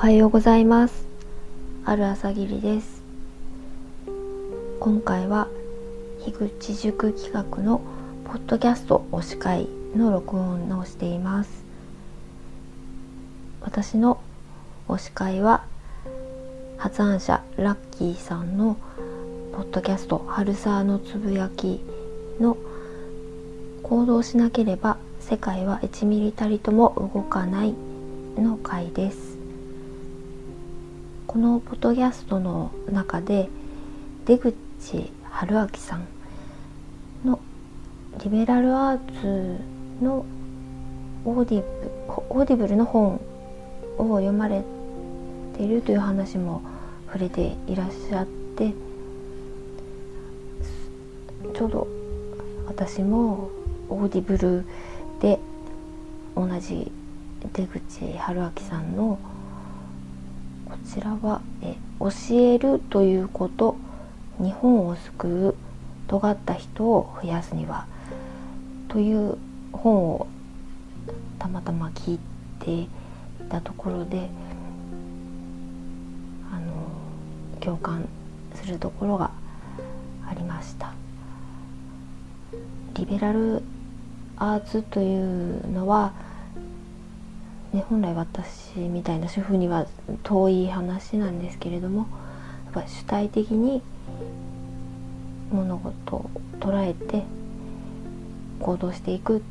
はようございます。ある朝霧です。今回は樋口塾企画のポッドキャスト推し会の録音をしています。私の推し会は発案者ラッキーさんのポッドキャスト「春沢のつぶやき」の行動しなければ世界は1ミリたりとも動かないの回です。このポッドキャストの中で出口治明さんのリベラルアーツのオーディブオーディブルの本を読まれているという話も触れていらっしゃってちょうど私もオーディブルで同じ出口治明さんのこちらはえ「教えるということ日本を救う尖った人を増やすには」という本をたまたま聞いていたところであの共感するところがありました。リベラルアーツというのは、ね、本来私みたいな主婦には遠い話なんですけれどもやっぱ主体的に物事を捉えて行動していく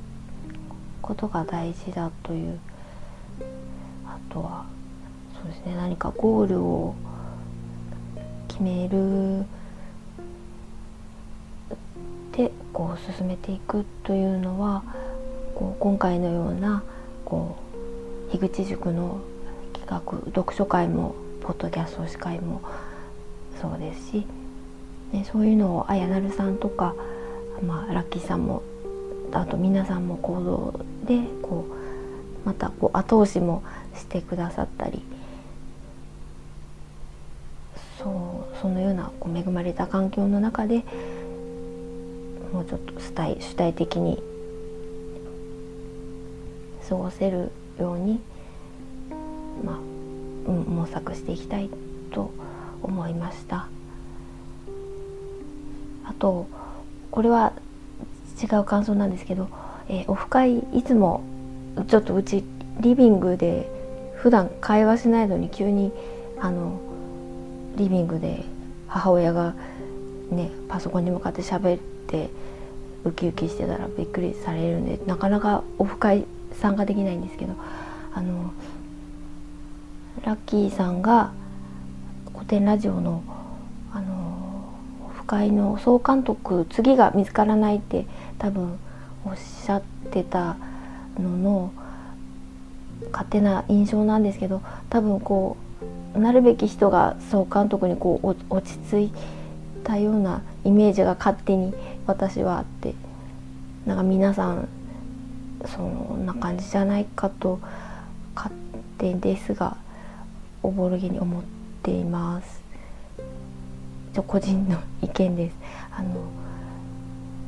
ことが大事だというあとはそうですね何かゴールを決めるでこう進めていくというのはこう今回のようなこう樋口塾の企画読書会もポッドキャスト司会もそうですし、ね、そういうのをあやなるさんとか、まあ、ラッキーさんもあと皆さんも行動でこうまたこう後押しもしてくださったりそうそのようなこう恵まれた環境の中でもうちょっと主体主体的に過ごせるように、まあ、うん、模索していきたいと思いました。あとこれは違う感想なんですけど、えー、オフ会いつもちょっとうちリビングで普段会話しないのに急にあのリビングで母親がねパソコンに向かって喋ってウキウキしてたらびっくりされるんでなかなかオフ会参加できないんですけどあのラッキーさんが古典ラジオのあのオフ会の総監督次が見つからないって多分おっしゃってたのの勝手な印象なんですけど多分こうなるべき人が総監督にこう落ち着いたようなイメージが勝手に私はあってなんか皆さんそんな感じじゃないかと勝手ですがおぼろげに思っています。ちょ個人の意見です。あの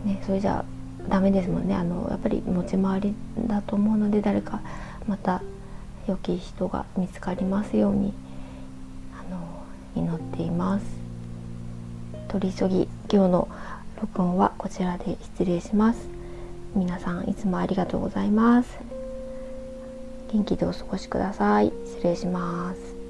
ねそれじゃダメですもんね。あのやっぱり持ち回りだと思うので誰かまた良き人が見つかりますようにあの祈っています。取り急ぎ今日の録音はこちらで失礼します。皆さんいつもありがとうございます。元気でお過ごしください。失礼します。